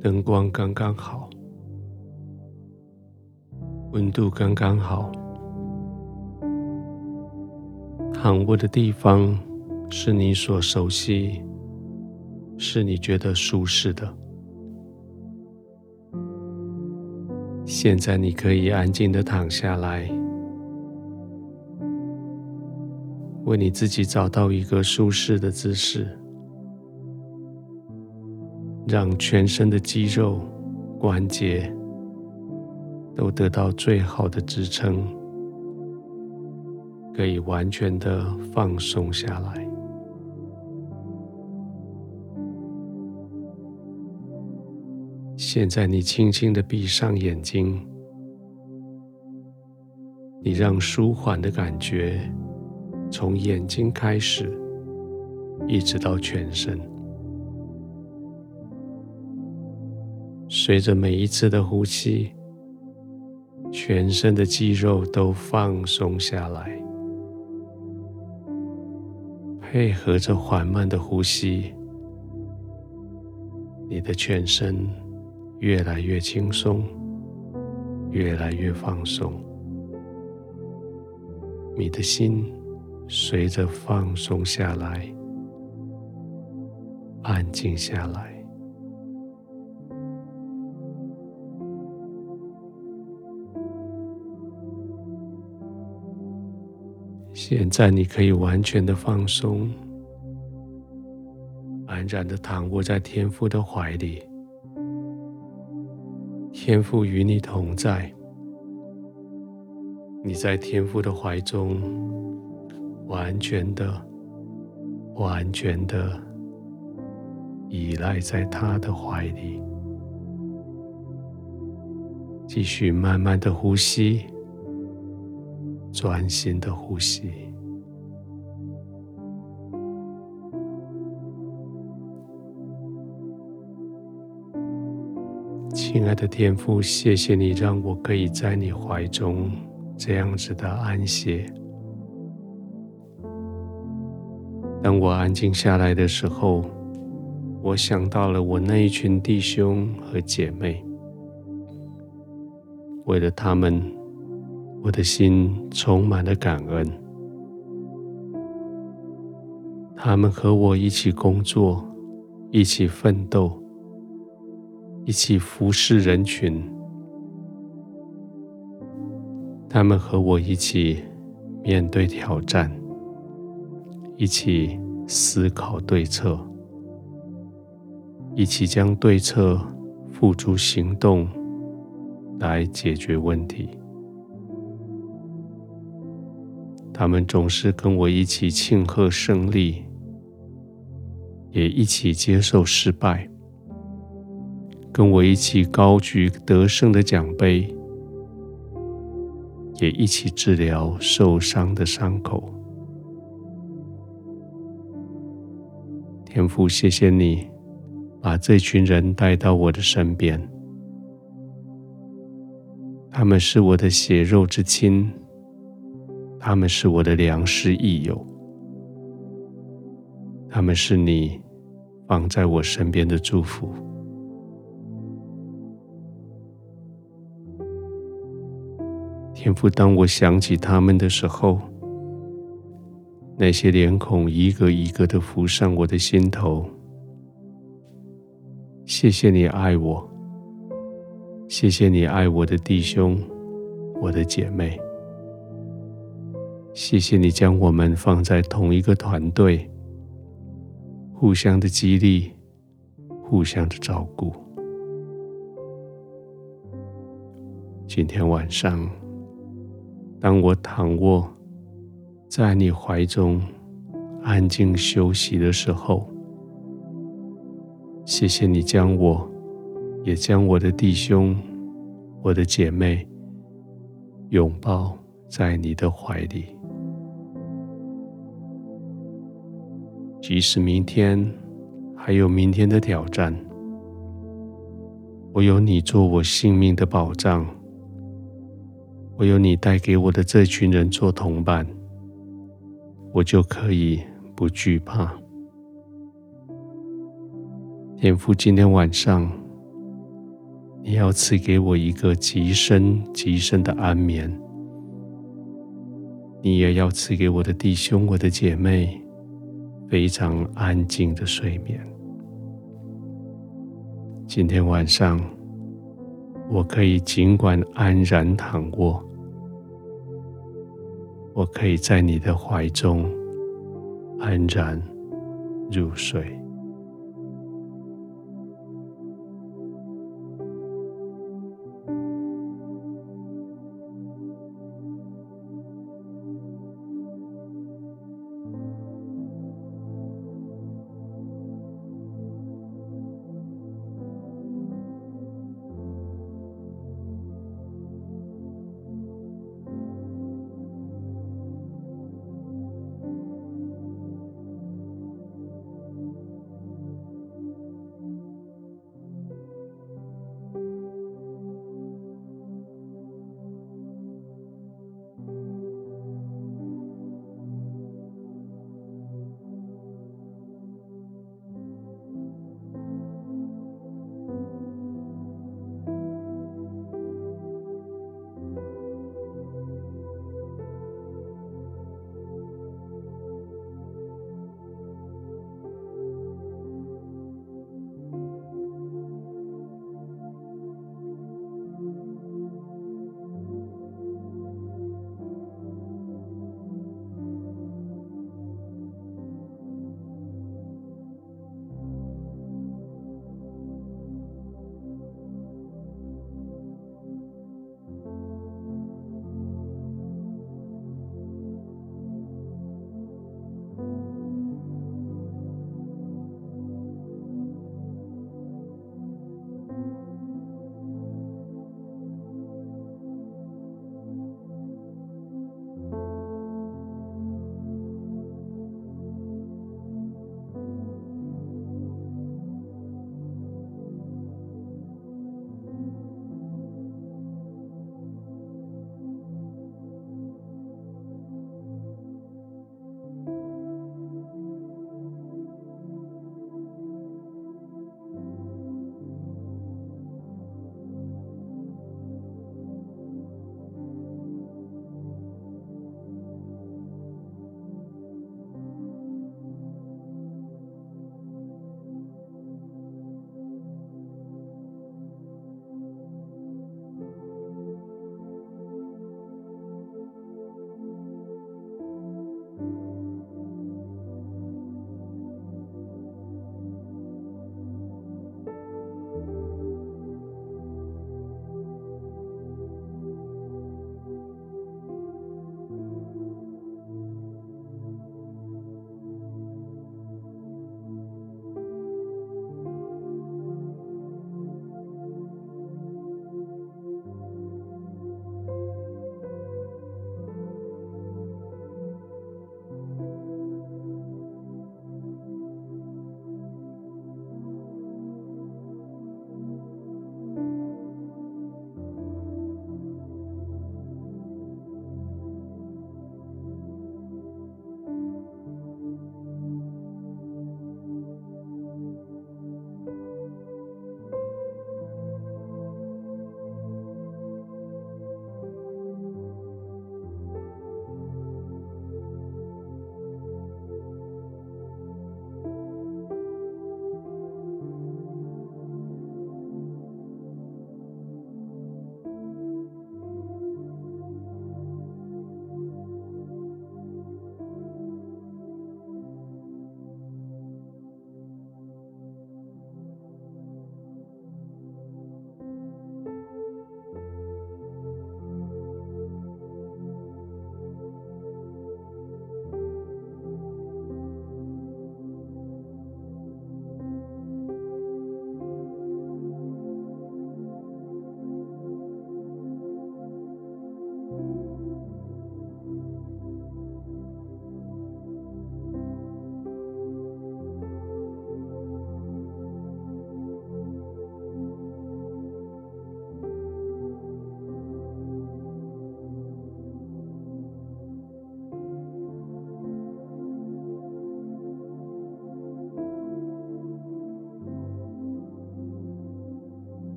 灯光刚刚好，温度刚刚好，躺卧的地方是你所熟悉，是你觉得舒适的。现在你可以安静的躺下来，为你自己找到一个舒适的姿势。让全身的肌肉、关节都得到最好的支撑，可以完全的放松下来。现在你轻轻的闭上眼睛，你让舒缓的感觉从眼睛开始，一直到全身。随着每一次的呼吸，全身的肌肉都放松下来，配合着缓慢的呼吸，你的全身越来越轻松，越来越放松，你的心随着放松下来，安静下来。现在你可以完全的放松，安然的躺卧在天父的怀里，天父与你同在，你在天父的怀中，完全的、完全的依赖在他的怀里，继续慢慢的呼吸。专心的呼吸，亲爱的天父，谢谢你让我可以在你怀中这样子的安歇。当我安静下来的时候，我想到了我那一群弟兄和姐妹，为了他们。我的心充满了感恩，他们和我一起工作，一起奋斗，一起服侍人群。他们和我一起面对挑战，一起思考对策，一起将对策付诸行动来解决问题。他们总是跟我一起庆贺胜利，也一起接受失败，跟我一起高举得胜的奖杯，也一起治疗受伤的伤口。天父，谢谢你把这群人带到我的身边，他们是我的血肉之亲。他们是我的良师益友，他们是你放在我身边的祝福。天父，当我想起他们的时候，那些脸孔一个一个的浮上我的心头。谢谢你爱我，谢谢你爱我的弟兄，我的姐妹。谢谢你将我们放在同一个团队，互相的激励，互相的照顾。今天晚上，当我躺卧在你怀中安静休息的时候，谢谢你将我，也将我的弟兄、我的姐妹拥抱在你的怀里。即使明天还有明天的挑战，我有你做我性命的保障，我有你带给我的这群人做同伴，我就可以不惧怕。天父，今天晚上你要赐给我一个极深极深的安眠，你也要赐给我的弟兄、我的姐妹非常安静的睡眠。今天晚上，我可以尽管安然躺卧，我可以在你的怀中安然入睡。